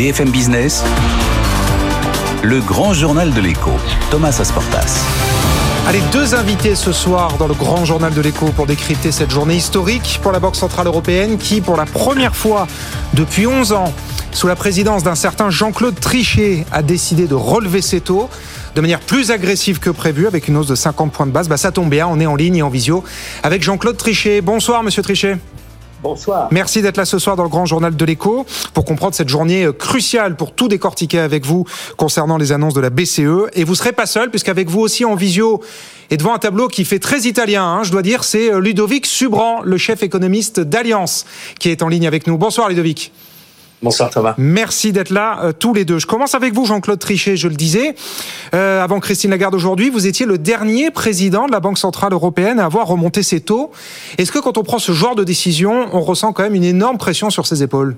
BFM Business, le grand journal de l'écho, Thomas Asportas. Allez, deux invités ce soir dans le grand journal de l'écho pour décrypter cette journée historique pour la Banque Centrale Européenne qui, pour la première fois depuis 11 ans, sous la présidence d'un certain Jean-Claude Trichet, a décidé de relever ses taux de manière plus agressive que prévu avec une hausse de 50 points de base. Bah, ça tombe bien, on est en ligne et en visio avec Jean-Claude Trichet. Bonsoir, monsieur Trichet. Bonsoir. Merci d'être là ce soir dans le grand journal de l'écho pour comprendre cette journée euh, cruciale pour tout décortiquer avec vous concernant les annonces de la BCE. Et vous serez pas seul puisqu'avec vous aussi en visio et devant un tableau qui fait très italien, hein, je dois dire, c'est euh, Ludovic Subran, le chef économiste d'Alliance, qui est en ligne avec nous. Bonsoir Ludovic. Bonsoir Thomas. Merci d'être là euh, tous les deux. Je commence avec vous Jean-Claude Trichet, je le disais. Euh, avant Christine Lagarde aujourd'hui, vous étiez le dernier président de la Banque Centrale Européenne à avoir remonté ses taux. Est-ce que quand on prend ce genre de décision, on ressent quand même une énorme pression sur ses épaules?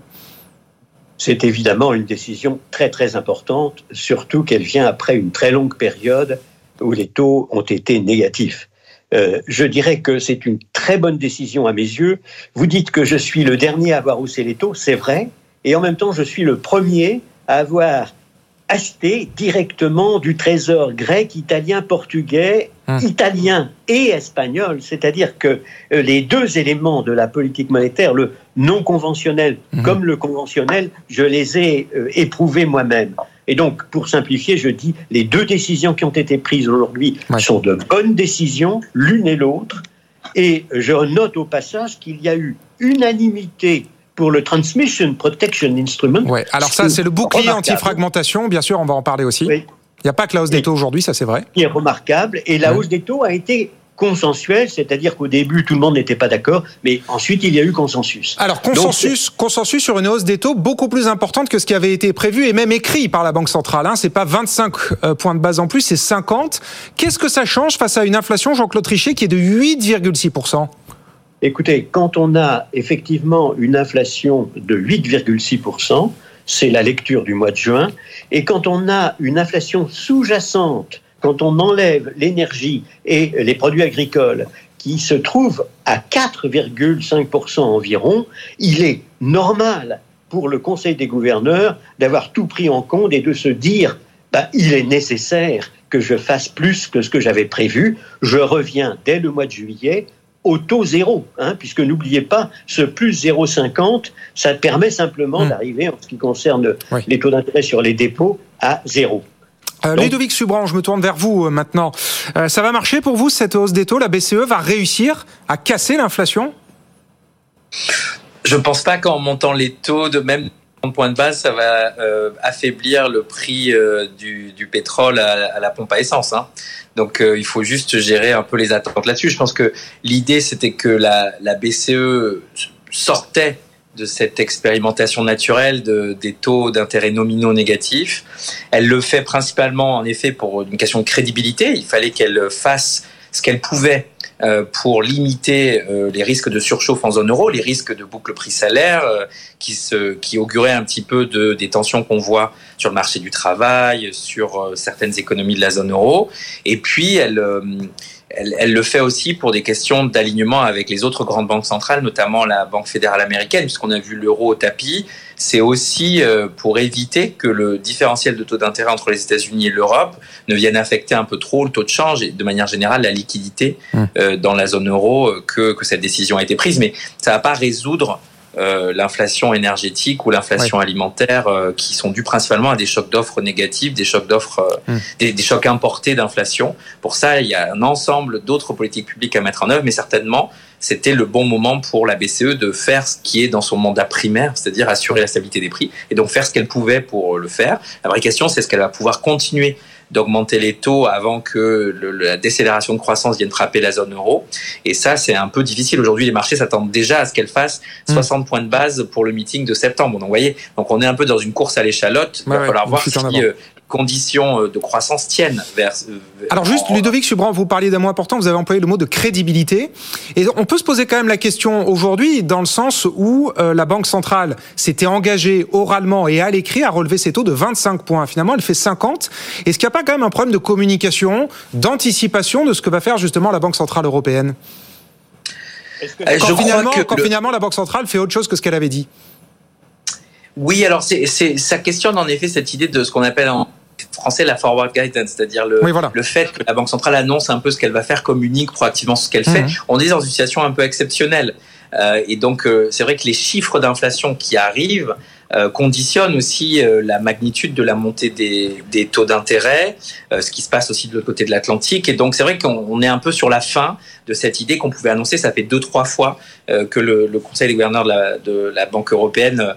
C'est évidemment une décision très très importante, surtout qu'elle vient après une très longue période où les taux ont été négatifs. Euh, je dirais que c'est une très bonne décision à mes yeux. Vous dites que je suis le dernier à avoir haussé les taux, c'est vrai, et en même temps, je suis le premier à avoir acheté directement du trésor grec, italien, portugais, hum. italien et espagnol. C'est-à-dire que euh, les deux éléments de la politique monétaire, le non conventionnel hum. comme le conventionnel, je les ai euh, éprouvés moi-même. Et donc, pour simplifier, je dis, les deux décisions qui ont été prises aujourd'hui sont de bonnes décisions, l'une et l'autre. Et je note au passage qu'il y a eu unanimité pour le Transmission Protection Instrument. Ouais. Alors ça, c'est le bouclier anti-fragmentation, bien sûr, on va en parler aussi. Il n'y a pas que la hausse des taux aujourd'hui, ça c'est vrai. Qui est remarquable. Et la hausse des taux a été consensuelle, c'est-à-dire qu'au début tout le monde n'était pas d'accord, mais ensuite il y a eu consensus. Alors consensus, consensus sur une hausse des taux beaucoup plus importante que ce qui avait été prévu et même écrit par la Banque centrale. Hein. C'est pas 25 euh, points de base en plus, c'est 50. Qu'est-ce que ça change face à une inflation, Jean-Claude Trichet, qui est de 8,6 Écoutez, quand on a effectivement une inflation de 8,6%, c'est la lecture du mois de juin, et quand on a une inflation sous-jacente, quand on enlève l'énergie et les produits agricoles qui se trouvent à 4,5% environ, il est normal pour le Conseil des gouverneurs d'avoir tout pris en compte et de se dire bah, il est nécessaire que je fasse plus que ce que j'avais prévu. Je reviens dès le mois de juillet au taux zéro, hein, puisque n'oubliez pas, ce plus 0,50, ça permet simplement hmm. d'arriver, en ce qui concerne les taux d'intérêt sur les dépôts, à zéro. Euh, Ludovic Subran, je me tourne vers vous euh, maintenant. Euh, ça va marcher pour vous, cette hausse des taux? La BCE va réussir à casser l'inflation? Je ne pense pas qu'en montant les taux de même points de base, ça va euh, affaiblir le prix euh, du, du, pétrole à, à, la pompe à essence. Hein. Donc euh, il faut juste gérer un peu les attentes là-dessus. Je pense que l'idée c'était que la, la, BCE sortait de cette expérimentation naturelle de, des taux d'intérêt nominaux négatifs. Elle le fait principalement en effet pour une question de crédibilité. Il fallait qu'elle fasse ce qu'elle pouvait pour limiter euh, les risques de surchauffe en zone euro, les risques de boucle prix-salaire euh, qui, se, qui auguraient un petit peu de, des tensions qu'on voit sur le marché du travail, sur certaines économies de la zone euro. Et puis, elle elle, elle, le fait aussi pour des questions d'alignement avec les autres grandes banques centrales, notamment la Banque fédérale américaine, puisqu'on a vu l'euro au tapis. C'est aussi euh, pour éviter que le différentiel de taux d'intérêt entre les États-Unis et l'Europe ne vienne affecter un peu trop le taux de change et de manière générale la liquidité mmh. euh, dans la zone euro euh, que, que cette décision a été prise. Mais ça ne va pas résoudre euh, l'inflation énergétique ou l'inflation alimentaire euh, qui sont dus principalement à des chocs d'offres négatifs, des chocs d'offres, euh, hum. des, des, chocs importés d'inflation. Pour ça, il y a un ensemble d'autres politiques publiques à mettre en œuvre, mais certainement, c'était le bon moment pour la BCE de faire ce qui est dans son mandat primaire, c'est-à-dire assurer la stabilité des prix, et donc faire ce qu'elle pouvait pour le faire. La vraie question, c'est est-ce qu'elle va pouvoir continuer d'augmenter les taux avant que le, la décélération de croissance vienne frapper la zone euro. Et ça, c'est un peu difficile. Aujourd'hui, les marchés s'attendent déjà à ce qu'elle fasse 60 mmh. points de base pour le meeting de septembre. Donc, vous voyez, donc on est un peu dans une course à l'échalote. Il va falloir voir si conditions euh, de croissance tiennent vers. Euh, Alors juste, Ludovic Subran, vous parliez d'un mot important, vous avez employé le mot de crédibilité. Et on peut se poser quand même la question aujourd'hui, dans le sens où euh, la Banque centrale s'était engagée oralement et à l'écrit à relever ses taux de 25 points. Finalement, elle fait 50. Est-ce qu'il n'y a pas quand même un problème de communication, d'anticipation de ce que va faire justement la Banque centrale européenne? Quand, finalement, quand finalement la Banque centrale fait autre chose que ce qu'elle avait dit? Oui, alors c'est, ça questionne en effet cette idée de ce qu'on appelle en français la forward guidance, c'est-à-dire le, le fait que la Banque centrale annonce un peu ce qu'elle va faire, communique proactivement ce qu'elle fait. Mhm. On est dans une situation un peu exceptionnelle. Euh, et donc, euh, c'est vrai que les chiffres d'inflation qui arrivent euh, conditionnent aussi la magnitude de la montée des, des taux d'intérêt, ce qui se passe aussi de l'autre côté de l'Atlantique. Et donc, c'est vrai qu'on est un peu sur la fin de cette idée qu'on pouvait annoncer. Ça fait deux, trois fois que le, le, Conseil des gouverneurs de la, de la Banque européenne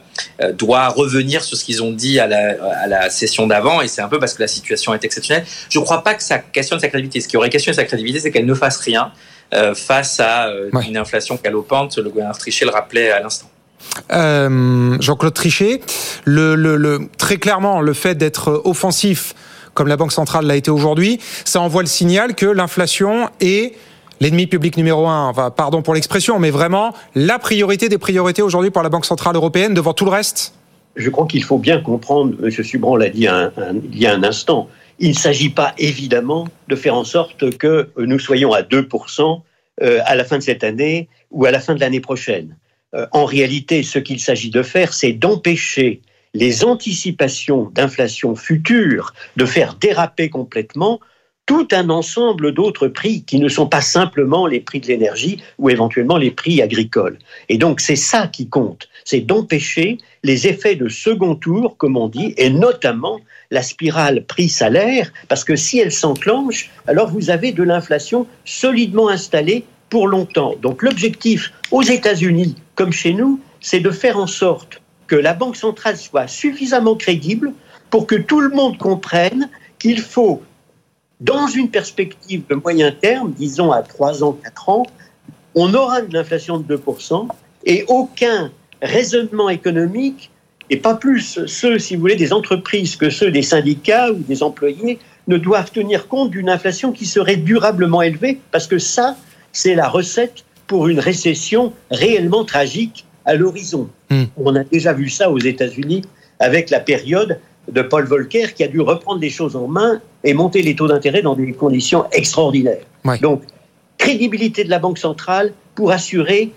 doit revenir sur ce qu'ils ont dit à la, à la session d'avant. Et c'est un peu parce que la situation est exceptionnelle. Je ne crois pas que ça questionne sa crédibilité. Ce qui aurait questionné sa crédibilité, c'est qu'elle ne fasse rien. Euh, face à euh, une inflation galopante. Le gouverneur Trichet le rappelait à l'instant. Euh, Jean-Claude Trichet, très clairement, le fait d'être offensif, comme la Banque centrale l'a été aujourd'hui, ça envoie le signal que l'inflation est l'ennemi public numéro un. Pardon pour l'expression, mais vraiment la priorité des priorités aujourd'hui pour la Banque centrale européenne devant tout le reste. Je crois qu'il faut bien comprendre, M. Subran l'a dit il y a un instant, il ne s'agit pas évidemment de faire en sorte que nous soyons à 2% euh, à la fin de cette année ou à la fin de l'année prochaine. Euh, en réalité, ce qu'il s'agit de faire, c'est d'empêcher les anticipations d'inflation future de faire déraper complètement tout un ensemble d'autres prix qui ne sont pas simplement les prix de l'énergie ou éventuellement les prix agricoles. Et donc c'est ça qui compte, c'est d'empêcher les effets de second tour, comme on dit, et notamment la spirale prix-salaire, parce que si elle s'enclenche, alors vous avez de l'inflation solidement installée pour longtemps. Donc l'objectif aux États-Unis, comme chez nous, c'est de faire en sorte que la Banque centrale soit suffisamment crédible pour que tout le monde comprenne qu'il faut dans une perspective de moyen terme, disons à 3 ans, 4 ans, on aura une inflation de 2% et aucun raisonnement économique, et pas plus ceux, si vous voulez, des entreprises que ceux des syndicats ou des employés, ne doivent tenir compte d'une inflation qui serait durablement élevée, parce que ça, c'est la recette pour une récession réellement tragique à l'horizon. Hmm. On a déjà vu ça aux États-Unis avec la période de Paul Volcker qui a dû reprendre les choses en main et monter les taux d'intérêt dans des conditions extraordinaires. Donc, crédibilité de la Banque centrale pour assurer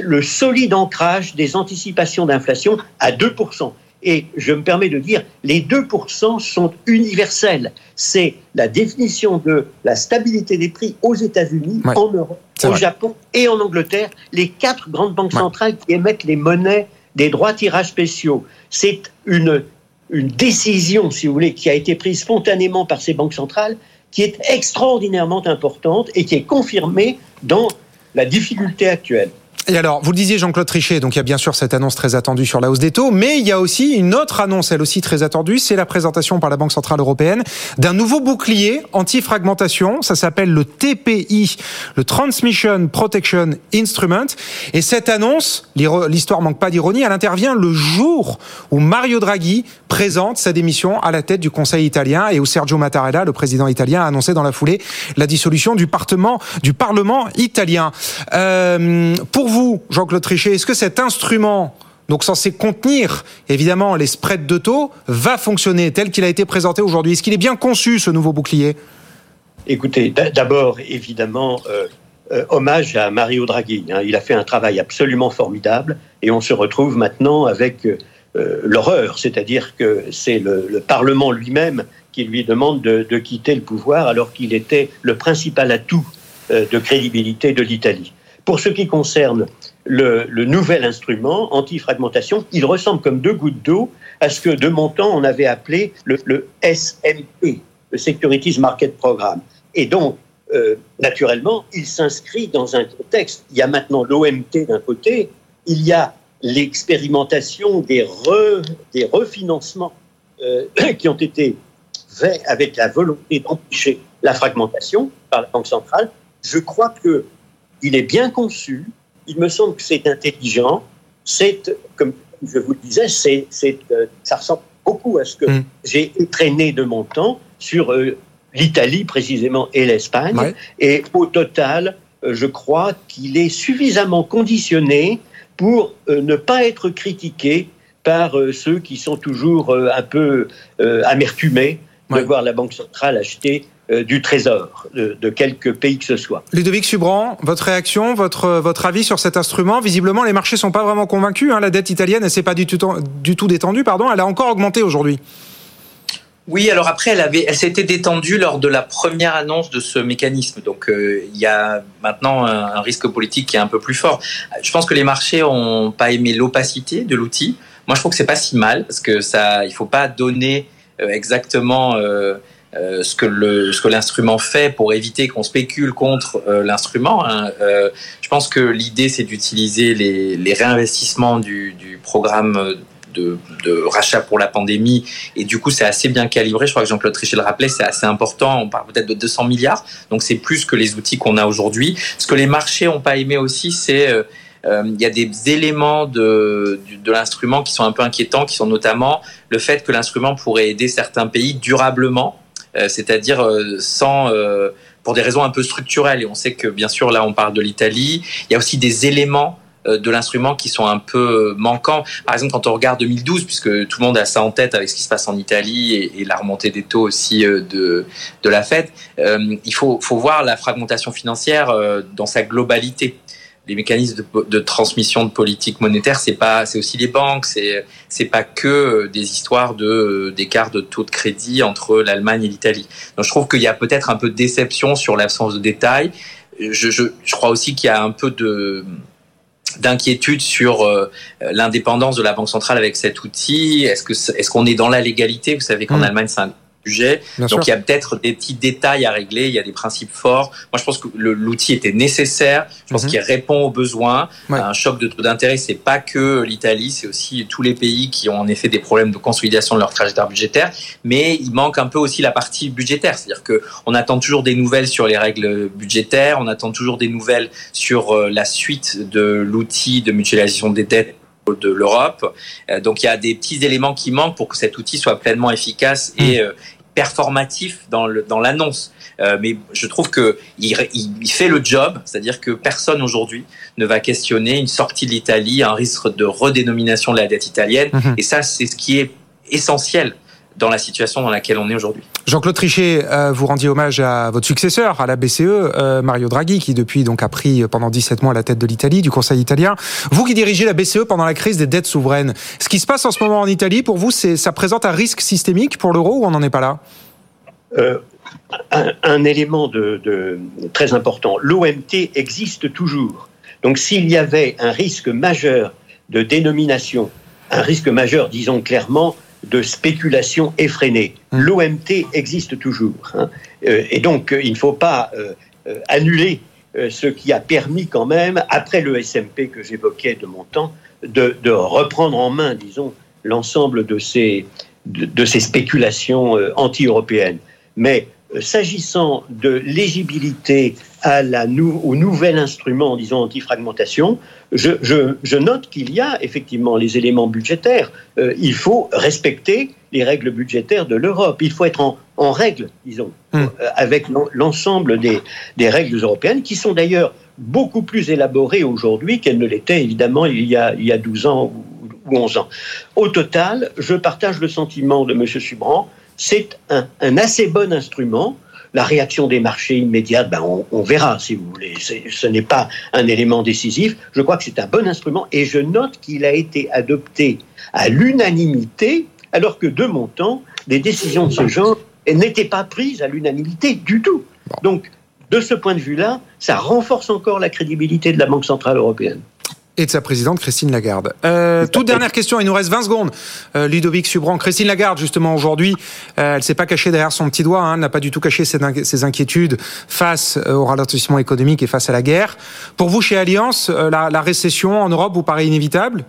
le solide ancrage des anticipations d'inflation à 2%. Et je me permets de dire, les 2% sont universels. C'est la définition de la stabilité des prix aux États-Unis, en Europe, au Japon et en Angleterre, les quatre grandes banques centrales qui émettent les monnaies des droits tirages spéciaux. C'est une une décision, si vous voulez, qui a été prise spontanément par ces banques centrales, qui est extraordinairement importante et qui est confirmée dans la difficulté actuelle. Et alors, vous le disiez, Jean-Claude Trichet, donc il y a bien sûr cette annonce très attendue sur la hausse des taux, mais il y a aussi une autre annonce, elle aussi très attendue, c'est la présentation par la Banque Centrale Européenne d'un nouveau bouclier anti-fragmentation. Ça s'appelle le TPI, le Transmission Protection Instrument. Et cette annonce, l'histoire manque pas d'ironie, elle intervient le jour où Mario Draghi présente sa démission à la tête du Conseil italien et où Sergio Mattarella, le président italien, a annoncé dans la foulée la dissolution du Parlement, du Parlement italien. Euh, pour vous, Jean-Claude Trichet, est-ce que cet instrument donc censé contenir évidemment les spreads de taux, va fonctionner tel qu'il a été présenté aujourd'hui? Est-ce qu'il est bien conçu ce nouveau bouclier? Écoutez, d'abord évidemment euh, euh, hommage à Mario Draghi. Hein. Il a fait un travail absolument formidable et on se retrouve maintenant avec euh, l'horreur, c'est-à-dire que c'est le, Parlement lui-même qui lui demande de, de, quitter le pouvoir alors qu'il était le principal atout de crédibilité de l'Italie. Pour ce qui concerne le, nouvel instrument anti-fragmentation, il ressemble comme deux gouttes d'eau à ce que de mon temps on avait appelé le, SMP, le Securities Market Programme. Et donc, euh, naturellement, il s'inscrit dans un contexte. Il y a maintenant l'OMT d'un côté, il y a l'expérimentation des, des refinancements euh, qui ont été faits avec la volonté d'empêcher la fragmentation par la Banque centrale. Je crois que il est bien conçu, il me semble que c'est intelligent, c'est, comme je vous le disais, c'est, euh, ça ressemble beaucoup à ce que mm. j'ai entraîné de mon temps sur euh, l'Italie précisément et l'Espagne. Et au total, euh, je crois qu'il est suffisamment conditionné pour ne pas être critiqué par ceux qui sont toujours un peu amertumés de voir la Banque centrale acheter du trésor de, de quelque pays que ce soit. Ludovic Subran, votre réaction, votre, votre avis sur cet instrument? Visiblement, les marchés sont pas vraiment convaincus. Hein. La dette italienne, elle s'est pas du tout, du tout détendue, pardon. Elle a encore augmenté aujourd'hui. Oui, alors après, elle avait, elle s'était détendue lors de la première annonce de ce mécanisme. Donc, euh, il y a maintenant un, risque politique qui est un peu plus fort. Je pense que les marchés ont pas aimé l'opacité de l'outil. Moi, je trouve que c'est pas si mal parce que ça, il faut pas donner euh, exactement euh, ce que le, ce que l'instrument fait pour éviter qu'on spécule contre l'instrument. Hein. je pense que l'idée, c'est d'utiliser les, les réinvestissements du, du programme de, rachat pour la pandémie. Et du coup, c'est assez bien calibré. Je crois que Jean-Claude Trichet le rappelait, c'est assez important. On parle peut-être de 200 milliards. Donc, c'est plus que les outils qu'on a aujourd'hui. Ce que les marchés n'ont pas aimé aussi, c'est... Euh, euh, il y a des éléments de, de, l'instrument qui sont un peu inquiétants, qui sont notamment le fait que l'instrument pourrait aider certains pays durablement, euh, c'est-à-dire sans pour des raisons un peu structurelles. Et on sait que bien sûr là on parle de l'Italie. Il y a aussi des éléments euh, de l'instrument qui sont un peu manquants. Par exemple, quand on regarde 2012, puisque tout le monde a ça en tête avec ce qui se passe en Italie et, la remontée des taux aussi euh, de, de la Fed, euh, il faut, faut voir la fragmentation financière dans sa globalité les mécanismes de, transmission de politique monétaire, c'est pas, c'est aussi les banques, c'est c'est pas que des histoires de d'écart de taux de crédit entre l'Allemagne et l'Italie. Donc je trouve qu'il y a peut-être un peu de déception sur l'absence de détails. Je, je, je crois aussi qu'il y a un peu de d'inquiétude sur euh, l'indépendance de la banque centrale avec cet outil Est-ce que est-ce qu'on est dans la légalité? Vous savez qu'en mmh. Allemagne, c'est un donc il y a peut-être des petits détails à régler, il y a des principes forts. Moi je pense que l'outil était nécessaire, je pense mhm. qu'il répond aux besoins. Un choc de taux d'intérêt, c'est pas que l'Italie, c'est aussi tous les pays qui ont en effet des problèmes de consolidation de leur trajectoire budgétaire, mais il manque un peu aussi la partie budgétaire, c'est-à-dire que on attend toujours des nouvelles sur les règles budgétaires, on attend toujours des nouvelles sur euh, la suite de l'outil de mutualisation des dettes de l'Europe. Euh, donc il y a des petits éléments qui manquent pour que cet outil soit pleinement efficace et, mm. euh, performatif dans l'annonce. Euh, mais je trouve que il, fait le job, c'est-à-dire que personne aujourd'hui ne va questionner une sortie de l'Italie, un risque de redénomination de la dette italienne. Mhm. Et ça, c'est ce qui est essentiel dans la situation dans laquelle on est aujourd'hui. Jean-Claude Trichet, euh, vous rendiez hommage à votre successeur à la BCE, euh, Mario Draghi, qui depuis donc a pris pendant 17 mois la tête de l'Italie, du Conseil italien. Vous qui dirigez la BCE pendant la crise des dettes souveraines, ce qui se passe en ce moment en Italie, pour vous, c'est ça présente un risque systémique pour l'euro ou on n'en est pas là? Euh, un, élément de, très important, l'OMT existe toujours. Donc s'il y avait un risque majeur de dénomination, un risque majeur, disons clairement, de spéculation effrénée. Hum. L'OMT existe toujours. Hein. Euh, et donc, euh, il ne faut pas euh, annuler ce qui a permis quand même, après le SMP que j'évoquais de mon temps, de, reprendre en main, disons, l'ensemble de ces, de, ces spéculations anti-européennes. Mais s'agissant de l'éligibilité à la au nouvel instrument, disons, anti-fragmentation, je, note qu'il y a effectivement les éléments budgétaires. Euh, il faut respecter les règles budgétaires de l'Europe. Il faut être en, règle, disons, hmm. euh, avec l'ensemble des, règles européennes, qui sont d'ailleurs beaucoup plus élaborées aujourd'hui qu'elles ne l'étaient évidemment il y, a, il y a 12 ans ou, 11 ans. Au total, je partage le sentiment de M. Subran, c'est un assez bon instrument la réaction des marchés immédiate, ben on, verra si vous voulez. Ce n'est pas un élément décisif. Je crois que c'est un bon instrument et je note qu'il a été adopté à l'unanimité, alors que de mon temps, des décisions de ce genre n'étaient pas prises à l'unanimité du tout. Donc, de ce point de vue-là, ça renforce encore la crédibilité de la Banque centrale européenne et de sa présidente Christine Lagarde. Euh, toute dernière question, il nous reste 20 secondes. Euh, Ludovic Subran, Christine Lagarde, justement aujourd'hui, euh, elle s'est pas cachée derrière son petit doigt, hein, n'a pas du tout caché ses, inquiétudes face euh, au ralentissement économique et face à la guerre. Pour vous, chez Alliance, euh, la, la récession en Europe vous paraît inévitable?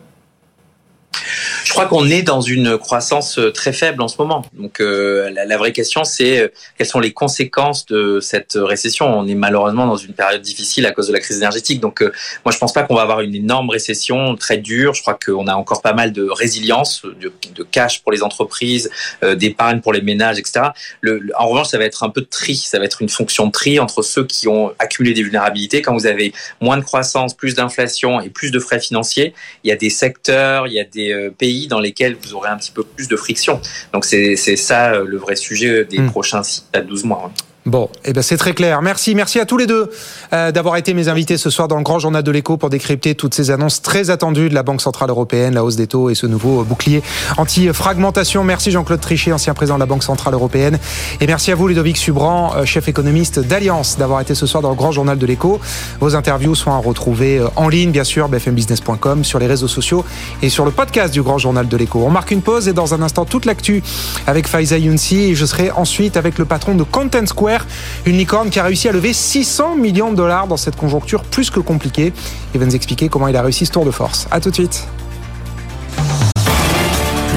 Je crois qu'on est dans une croissance euh, très faible en ce moment. Donc euh, la, vraie question, c'est euh, quelles sont les conséquences de cette récession? On est malheureusement dans une période difficile à cause de la crise énergétique. Donc moi, je pense pas qu'on va avoir une énorme récession très dure. Je crois qu'on a encore pas mal de résilience, de, cash pour les entreprises, d'épargne pour les ménages, etc. Le, en revanche, ça va être un peu de tri. Ça va être une fonction de tri entre ceux qui ont accumulé des vulnérabilités. Quand vous avez moins de croissance, plus d'inflation et plus de frais financiers, il y a des secteurs, il y a des pays dans lesquels vous aurez un petit peu plus de friction. Donc c'est ça euh, le vrai sujet des hmm. prochains 6 à 12 mois. Bon, eh ben c'est très clair. Merci, merci à tous les deux euh, d'avoir été mes invités ce soir dans le grand journal de l'écho pour décrypter toutes ces annonces très attendues de la Banque centrale européenne, la hausse des taux et ce nouveau bouclier anti-fragmentation. Merci Jean-Claude Trichet, ancien président de la Banque centrale européenne, et merci à vous Ludovic Subran, euh, chef économiste d'Alliance, d'avoir été ce soir dans le grand journal de l'écho. Vos interviews sont à retrouver euh, en ligne, bien sûr, bfmbusiness.com, sur les réseaux sociaux et sur le podcast du grand journal de l'écho. On marque une pause et dans un instant toute l'actu avec Faiza Younsi et je serai ensuite avec le patron de Content Square, une licorne qui a réussi à lever 600 millions de dollars dans cette conjoncture plus que compliquée. Il va nous expliquer comment il a réussi ce tour de force. À tout de suite.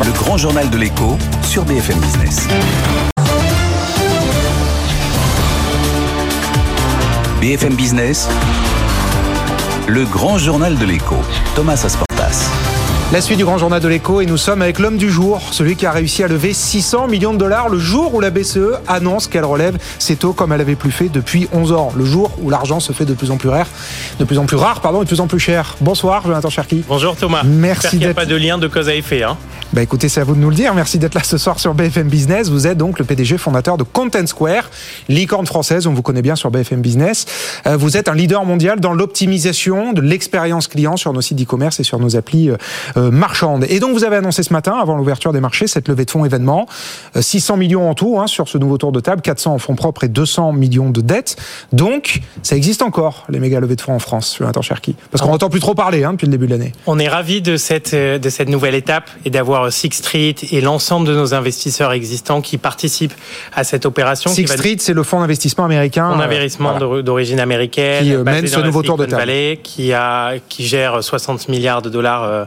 Le grand journal de l'écho sur BFM Business. BFM Business, le grand journal de l'écho, Thomas Asportas. La suite du grand journal de l'écho et nous sommes avec l'homme du jour, celui qui a réussi à lever 600 millions de dollars le jour où la BCE annonce qu'elle relève ses taux comme elle avait plus fait depuis 11 ans, le jour où l'argent se fait de plus en plus rare, de plus en plus rare, pardon, et de plus en plus cher. Bonsoir, Jonathan Cherki. Bonjour Thomas. Merci qu'il n'y a d'être- pas de lien de cause à effet. Hein. Bah écoutez, c'est à vous de nous le dire. Merci d'être là ce soir sur BFM Business. Vous êtes donc le PDG fondateur de Content Square, licorne française, on vous connaît bien sur BFM Business. Euh, vous êtes un leader mondial dans l'optimisation de l'expérience client sur nos sites d'e-commerce et sur nos applis euh, euh, marchandes. Et donc vous avez annoncé ce matin, avant l'ouverture des marchés, cette levée de fonds événement. Euh, 600 millions en tout hein, sur ce nouveau tour de table, 400 en fonds propres et 200 millions de dettes. Donc ça existe encore, les méga levées de fonds en France, Jonathan Cherki. Parce qu'on n'entend plus trop parler hein, depuis le début de l'année. On est ravis de cette, euh, de cette nouvelle étape et d'avoir euh, Six Street et l'ensemble de nos investisseurs existants qui participent à cette opération. Six va- Street, c'est le fonds d'investissement américain. Fonds euh, d'investissement voilà. d'origine américaine, Qui, euh, mène ce nouveau tour de table. Valley, qui, a, qui gère 60 milliards de dollars euh,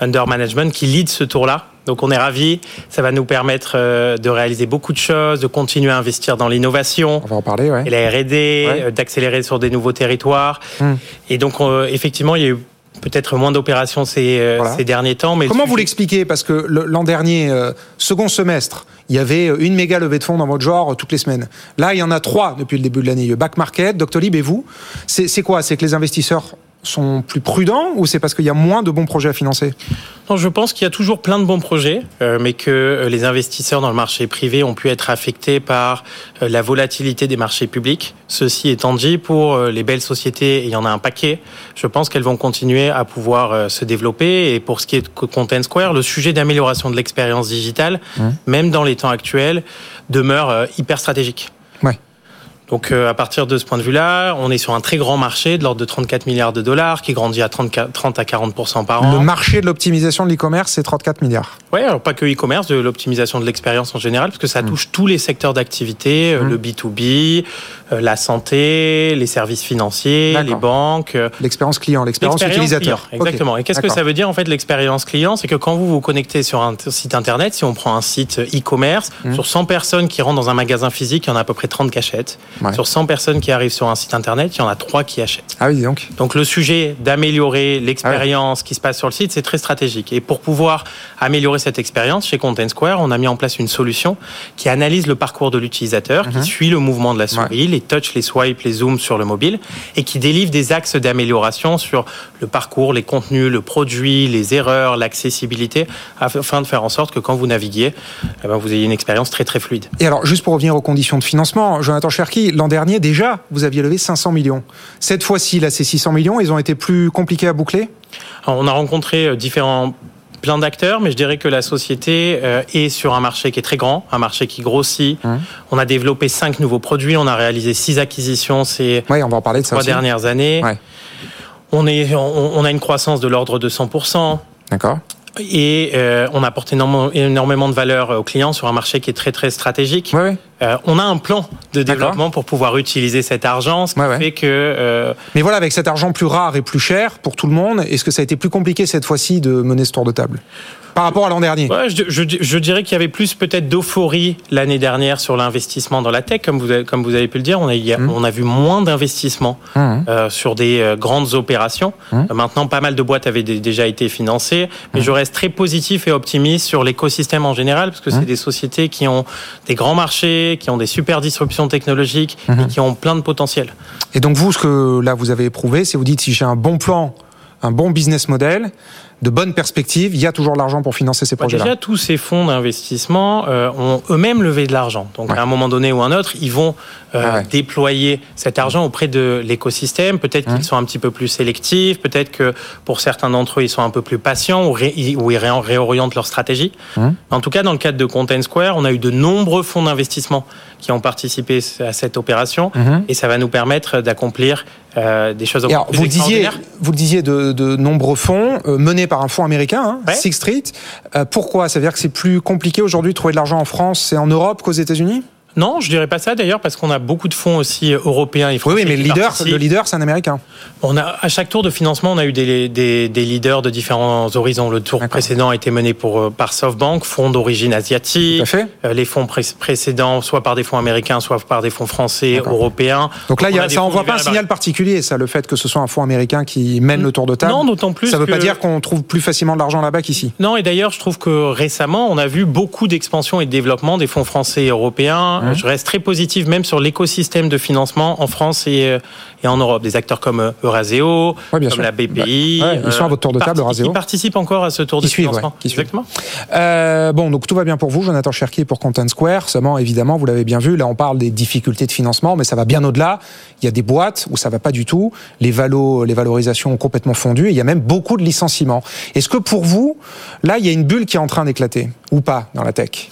under management, qui lead ce tour-là. Donc on est ravis, ça va nous permettre euh, de réaliser beaucoup de choses, de continuer à investir dans l'innovation, On va en parler, ouais. et la R&D, euh, d'accélérer sur des nouveaux territoires. Hum. Et donc, effectivement, il y a eu peut-être moins d'opérations ces, euh, Voilà. ces derniers temps. Mais Comment le vous l'expliquez? Parce que l'an dernier, euh, second semestre, il y avait une méga levée de fonds dans votre genre euh, toutes les semaines. Là, il y en a trois depuis le début de l'année. Back Market, Doctolib et vous. C'est quoi? C'est que les investisseurs sont plus prudents ou c'est parce qu'il y a moins de bons projets à financer? Non, je pense qu'il y a toujours plein de bons projets, euh, mais que euh, les investisseurs dans le marché privé ont pu être affectés par euh, la volatilité des marchés publics. Ceci étant dit, pour euh, les belles sociétés, et il y en a un paquet, je pense qu'elles vont continuer à pouvoir se développer. Et pour ce qui est de Content Square, le sujet d'amélioration de l'expérience digitale, même dans les temps actuels, demeure hyper stratégique. Donc euh, à partir de ce point de vue-là, on est sur un très grand marché de l'ordre de 34 milliards de dollars qui grandit à 30, 30 à 40% par an. Le marché de l'optimisation de l'e-commerce, c'est 34 milliards. Oui, alors pas que e-commerce, de l'optimisation de l'expérience en général, parce que ça touche tous les secteurs d'activité, euh, le B2B, euh, la santé, les services financiers, les banques. euh, L'expérience client, l'expérience utilisateur. client, exactement. Et qu'est-ce que ça veut dire en fait l'expérience client? C'est que quand vous vous connectez sur un site internet, si on prend un site e-commerce, Mmh. sur 100 personnes qui rentrent dans un magasin physique, il y en a à peu près 30 qui achètent. Ouais. Sur 100 personnes qui arrivent sur un site internet, il y en a 3 qui achètent. Ah oui, donc. Donc le sujet d'améliorer l'expérience qui se passe sur le site, c'est très stratégique. Et pour pouvoir améliorer cette expérience, chez Content Square, on a mis en place une solution qui analyse le parcours de l'utilisateur, qui suit le mouvement de la souris, les touches, les swipes, les zooms sur le mobile, et qui délivre des axes d'amélioration sur le parcours, les contenus, le produit, les erreurs, l'accessibilité, afin de faire en sorte que quand vous naviguiez, eh ben, vous ayez une expérience très très fluide. Et alors, juste pour revenir aux conditions de financement, Jonathan Cherki, l'an dernier, déjà, vous aviez levé 500 millions. Cette fois-ci, là, ces 600 millions, ils ont été plus compliqués à boucler? Alors, on a rencontré euh, différents plein d'acteurs, mais je dirais que la société euh, est sur un marché qui est très grand, un marché qui grossit. Mmh. On a développé cinq nouveaux produits, on a réalisé six acquisitions ces Oui, on va en parler de ça trois dernières années. Ouais. On, est, on, on a une croissance de l'ordre de 100%. D'accord. Et euh, on apporte énormément, énormément de valeur aux clients sur un marché qui est très très stratégique. Ouais, ouais. Euh, on a un plan de développement pour pouvoir utiliser cet argent, ce qui ouais. fait que euh, Mais voilà, avec cet argent plus rare et plus cher pour tout le monde, est-ce que ça a été plus compliqué cette fois-ci de mener ce tour de table? Par rapport à l'an dernier Ouais, je, je- je dirais qu'il y avait plus peut-être d'euphorie l'année dernière sur l'investissement dans la tech, comme vous avez, comme vous avez pu le dire. On a, Mmh. on a vu moins d'investissements Mmh. euh, sur des euh, grandes opérations. Mmh. Euh, maintenant, pas mal de boîtes avaient dé- déjà été financées, mais je reste très positif et optimiste sur l'écosystème en général, parce que c'est des sociétés qui ont des grands marchés, qui ont des super disruptions technologiques et qui ont plein de potentiel. Et donc vous, ce que là vous avez éprouvé, c'est vous dites si j'ai un bon plan, un bon business model, de bonnes perspectives, il y a toujours de l'argent pour financer ces Bah, projets-là. déjà, tous ces fonds d'investissement euh, ont eux-mêmes levé de l'argent. Donc, Ouais. à un moment donné ou un autre, ils vont euh, Ah ouais. déployer cet argent auprès de l'écosystème. Peut-être qu'ils sont un petit peu plus sélectifs. Peut-être que pour certains d'entre eux, ils sont un peu plus patients ou, ré- ou ils ré- réorientent leur stratégie. Mmh. En tout cas, dans le cadre de Content Square, on a eu de nombreux fonds d'investissement qui ont participé à cette opération. Mhm. Et ça va nous permettre d'accomplir euh, des choses alors, vous disiez, vous le disiez de, de nombreux fonds euh, menés par un fonds américain, hein, Ouais. Sixth Street. Euh, pourquoi? Ça veut dire que c'est plus compliqué aujourd'hui de trouver de l'argent en France et en Europe qu'aux États-Unis? Non, je dirais pas ça d'ailleurs parce qu'on a beaucoup de fonds aussi européens et Oui, français oui, mais le leader, le leader, c'est un américain. On a à chaque tour de financement, on a eu des, des, des leaders de différents horizons. Le tour précédent a été mené pour, euh, par SoftBank, fonds d'origine Tout asiatique. à fait. Euh, Les fonds pré- précédents, soit par des fonds américains, soit par des fonds français, européens. Donc là, il y On a, ça envoie pas un signal particulier, ça, le fait que ce soit un fonds américain qui mène le tour de table. Non, d'autant plus ça veut pas dire qu'on trouve plus facilement de l'argent là-bas qu'ici. Non, et d'ailleurs, je trouve que récemment, on a vu beaucoup d'expansion et de développement des fonds français et européens. Mmh. Je reste très positif même sur l'écosystème de financement en France et, euh, et en Europe. Des acteurs comme euh, Euraseo, Ouais, comme sûr. la BPI. Ouais, ils sont à votre tour de qui table, Euraseo. Qui participent encore à ce tour Qui de suivent, financement. ouais, qui suivent. Exactement. Euh, bon, donc tout va bien pour vous, Jonathan Cherki pour Content Square. Seulement, évidemment, vous l'avez bien vu, là on parle des difficultés de financement, mais ça va bien au-delà. Il y a des boîtes où ça va pas du tout. Les valos, les valorisations ont complètement fondu. Et il y a même beaucoup de licenciements. Est-ce que pour vous, là, il y a une bulle qui est en train d'éclater ou pas dans la tech?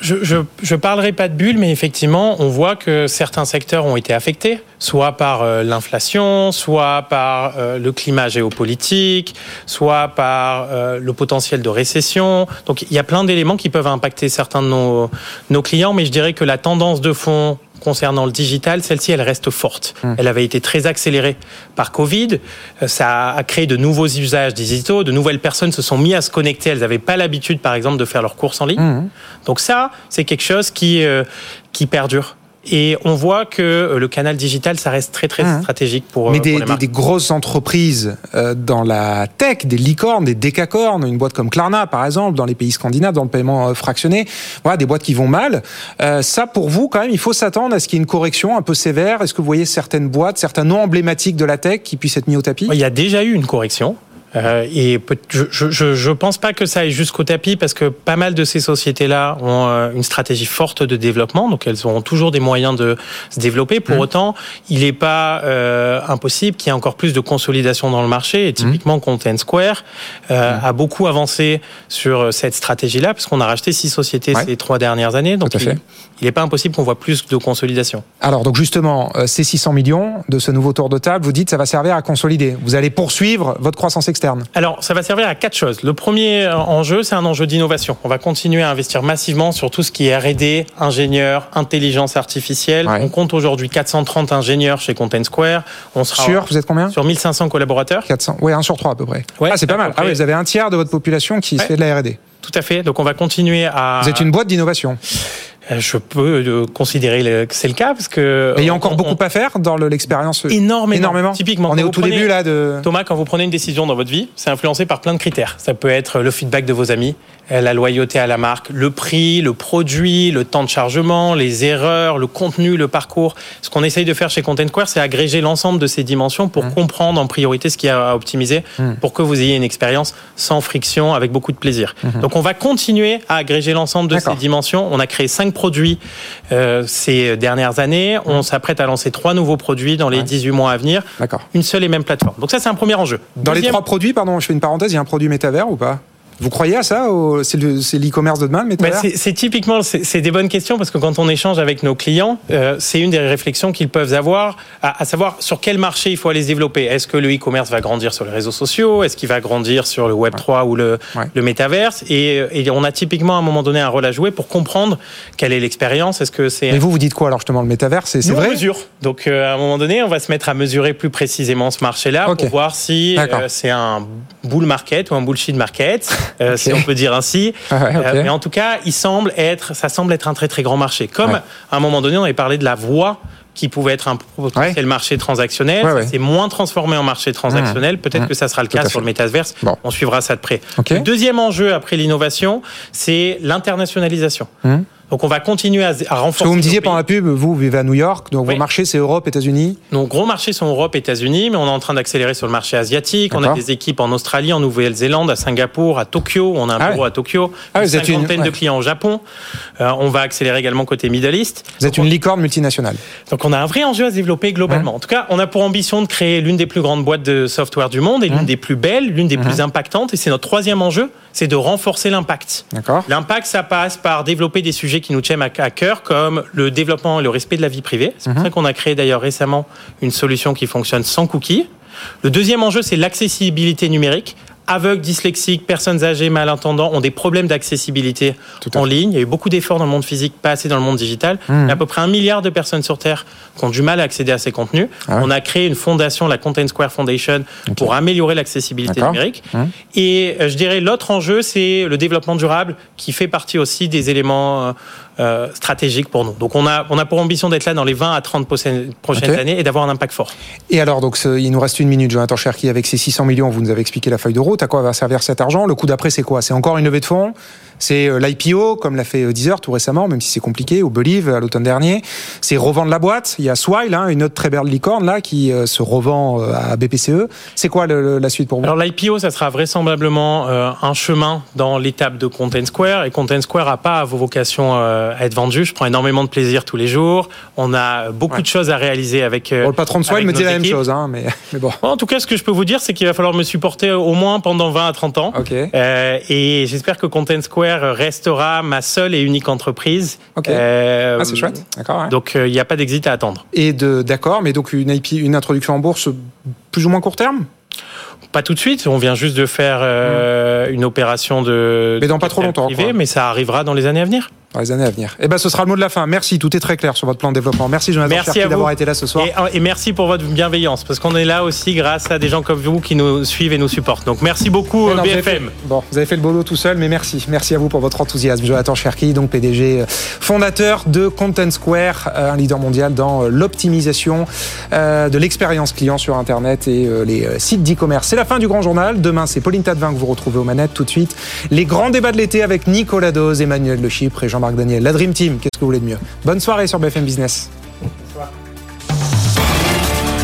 Je, je, je parlerai pas de bulle, mais effectivement, on voit que certains secteurs ont été affectés, soit par euh, l'inflation, soit par euh, le climat géopolitique, soit par euh, le potentiel de récession. Donc, il y a plein d'éléments qui peuvent impacter certains de nos, nos clients, mais je dirais que la tendance de fond concernant le digital, celle-ci, elle reste forte. Elle avait été très accélérée par Covid. Euh, Ça a créé de nouveaux usages digitaux. De nouvelles personnes se sont mis à se connecter. Elles n'avaient pas l'habitude, par exemple, de faire leurs courses en ligne. Mmh. Donc ça, c'est quelque chose qui, euh, qui perdure. Et on voit que euh, le canal digital, ça reste très très Mhm. stratégique pour, Mais euh, des, pour les des- marques. des grosses entreprises euh, dans la tech, des licornes, des décacornes, une boîte comme Klarna par exemple, dans les pays scandinaves, dans le paiement fractionné, voilà, des boîtes qui vont mal. Euh, ça, pour vous, quand même, il faut s'attendre à ce qu'il y ait une correction un peu sévère. Est-ce que vous voyez certaines boîtes, certains noms emblématiques de la tech qui puissent être mis au tapis? Il y a déjà eu une correction. Euh, et je, je pense pas que ça aille jusqu'au tapis parce que pas mal de ces sociétés-là ont euh, une stratégie forte de développement, donc elles auront toujours des moyens de se développer. Pour autant, il n'est pas euh, impossible qu'il y ait encore plus de consolidation dans le marché. Et typiquement, Content Square euh, a beaucoup avancé sur cette stratégie-là parce qu'on a racheté six sociétés Ouais. ces trois dernières années. Donc il n'est pas impossible qu'on voit plus de consolidation. Alors, donc justement, euh, ces 600 millions de ce nouveau tour de table, vous dites ça va servir à consolider. Vous allez poursuivre votre croissance externe. Alors, ça va servir à quatre choses. Le premier enjeu, c'est un enjeu d'innovation. On va continuer à investir massivement sur tout ce qui est R&D, ingénieurs, intelligence artificielle. Ouais. On compte aujourd'hui 430 ingénieurs chez Content Square. On sera Sur, vous êtes combien sur 1500 collaborateurs. 400. Oui, un sur trois à peu près. Ouais, ah, c'est pas mal. Ah oui, vous avez un tiers de votre population qui Ouais. fait de la R&D. Tout à fait. Donc, on va continuer à. Vous êtes une boîte d'innovation. Euh, Je peux euh, considérer que c'est le cas parce que. Et il y a on- encore on- beaucoup à faire dans le- l'expérience. Énormément. Énormément. Typiquement, On est au tout prenez- début là de. Thomas, quand vous prenez une décision dans votre vie, c'est influencé par plein de critères. Ça peut être le feedback de vos amis, euh, la loyauté à la marque, le prix, le produit, le temps de chargement, les erreurs, le contenu, le parcours. Ce qu'on essaye de faire chez Content Square, c'est agréger l'ensemble de ces dimensions pour Mmh. comprendre en priorité ce qu'il y a à optimiser pour que vous ayez une expérience sans friction, avec beaucoup de plaisir. Donc on va continuer à agréger l'ensemble de Mmh. Ces dimensions. On a créé cinq produits euh, ces dernières années. On s'apprête à lancer trois nouveaux produits dans les Mmh. Ouais. 18 mois à venir D'accord. une seule et même plateforme. Donc ça, c'est un premier enjeu. Dans les trois produits, pardon, je fais une parenthèse, il y a un produit métavers ou pas? Vous croyez à ça C'est le- c'est l'e-commerce de demain, le Bah, c'est typiquement, c'est des bonnes questions parce que quand on échange avec nos clients, euh, c'est une des réflexions qu'ils peuvent avoir, à, à savoir sur quel marché il faut aller se développer. Est-ce que le e-commerce va grandir sur les réseaux sociaux? Est-ce qu'il va grandir sur le Web 3 ou le, Ouais. le métaverse? Et, et on a typiquement à un moment donné un rôle à jouer pour comprendre quelle est l'expérience. Est-ce que c'est Mais vous, vous dites quoi alors justement le métavers? C'est Nous, on vrai? mesure. Donc, euh, à un moment donné, on va se mettre à mesurer plus précisément ce marché-là pour voir si euh, c'est un bull market ou un bullshit market, euh, si on peut dire ainsi. Ah ouais. Euh, mais en tout cas, il semble être, ça semble être un très très grand marché. Comme Ouais. à un moment donné, on avait parlé de la voie qui pouvait être un potentiel marché transactionnel. Ouais, ouais. s'est moins transformé en marché transactionnel. Peut-être Mmh. que ça sera le cas sur le métaverse. Bon. On suivra ça de près. Le deuxième enjeu après l'innovation, c'est l'internationalisation. Mmh. Donc on va continuer à, à renforcer. Ce que vous me disiez pendant la pub, vous vivez à New York, donc vos marchés c'est Europe, États-Unis. Nos gros marchés sont Europe, États-Unis, mais on est en train d'accélérer sur le marché asiatique. On a des équipes en Australie, en Nouvelle-Zélande, à Singapour, à Tokyo. On a un ah bureau à Tokyo. Ah, une cinquantaine de clients au Japon. Euh, on va accélérer également côté Middle East. Vous êtes une licorne multinationale. Donc on a un vrai enjeu à se développer globalement. En tout cas, on a pour ambition de créer l'une des plus grandes boîtes de software du monde et l'une des plus belles, l'une des plus impactantes. Et c'est notre troisième enjeu, c'est de renforcer l'impact. L'impact, ça passe par développer des sujets qui nous tiennent à cœur, comme le développement et le respect de la vie privée. C'est pour ça qu'on a créé d'ailleurs récemment une solution qui fonctionne sans cookies. Le deuxième enjeu, c'est l'accessibilité numérique aveugles, dyslexiques, personnes âgées, malentendants ont des problèmes d'accessibilité en ligne. Il y a eu beaucoup d'efforts dans le monde physique, pas assez dans le monde digital. Mmh. Il y a à peu près un milliard de personnes sur Terre qui ont du mal à accéder à ces contenus. Ah On a créé une fondation, la Content Square Foundation, pour améliorer l'accessibilité numérique. Mmh. Et euh, je dirais l'autre enjeu, c'est le développement durable, qui fait partie aussi des éléments euh, euh, stratégiques pour nous. Donc on a, on a pour ambition d'être là dans les 20 à 30 prochaines, années et d'avoir un impact fort. Et alors, donc, il nous reste une minute, Jonathan Cherki, avec ces 600 millions, vous nous avez expliqué la feuille de route. À quoi va servir cet argent? Le coup d'après, c'est quoi? C'est encore une levée de fonds? C'est euh, l'IPO, comme l'a fait euh, Deezer tout récemment, même si c'est compliqué, ou Believe à l'automne dernier. C'est revendre la boîte. Il y a Swile, hein, une autre très belle licorne là, qui euh, se revend à BPCE. C'est quoi la suite pour vous? Alors l'IPO, ça sera vraisemblablement un chemin dans l'étape de Content Square. Et Content Square n'a pas vos vocations à être vendu. Je prends énormément de plaisir tous les jours. On a beaucoup de choses à réaliser avec. le patron de Swile me dit la même chose, hein, mais, bon. En tout cas, ce que je peux vous dire, c'est qu'il va falloir me supporter au moins pendant 20 à 30 ans. et j'espère que Content Square restera ma seule et unique entreprise. Ok. Euh, ah, c'est chouette. D'accord. Donc euh, il n'y a pas d'exit à attendre. Et de d'accord, mais donc une IP, une introduction en bourse plus ou moins court terme? Pas tout de suite. On vient juste de faire euh, une opération de. Mais dans pas trop longtemps. Privé, mais ça arrivera dans les années à venir dans les années à venir. Et eh ben, ce sera le mot de la fin. Merci, tout est très clair sur votre plan de développement. Merci Jonathan merci d'avoir été là ce soir. Et, et, merci pour votre bienveillance, parce qu'on est là aussi grâce à des gens comme vous qui nous suivent et nous supportent. Donc merci beaucoup BFM. bon, vous avez fait le boulot tout seul, mais merci. Merci à vous pour votre enthousiasme. Jonathan Cherki, donc PDG euh, fondateur de Content Square, euh, un leader mondial dans euh, l'optimisation de l'expérience client sur Internet et les sites d'e-commerce. C'est la fin du grand journal. Demain, c'est Pauline Tadevin que vous retrouvez aux manettes tout de suite. Les grands débats de l'été avec Nicolas Dose, Emmanuel Le Chypre et Jean Marc Daniel. La Dream Team, qu'est-ce que vous voulez de mieux? Bonne soirée sur BFM Business.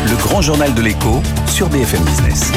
Le grand journal de l'écho sur BFM Business.